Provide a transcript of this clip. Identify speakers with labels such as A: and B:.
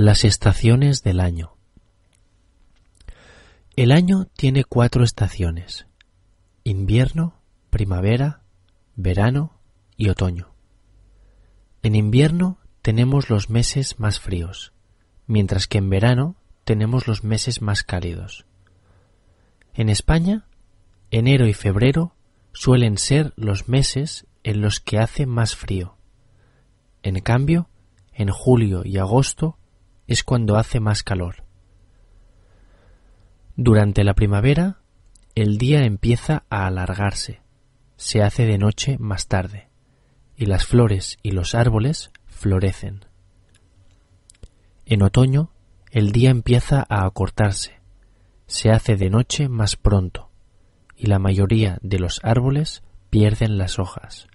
A: Las estaciones del año. El año tiene cuatro estaciones. Invierno, primavera, verano y otoño. En invierno tenemos los meses más fríos, mientras que en verano tenemos los meses más cálidos. En España, enero y febrero suelen ser los meses en los que hace más frío. En cambio, en julio y agosto es cuando hace más calor. Durante la primavera, el día empieza a alargarse, se hace de noche más tarde, y las flores y los árboles florecen. En otoño, el día empieza a acortarse, se hace de noche más pronto, y la mayoría de los árboles pierden las hojas.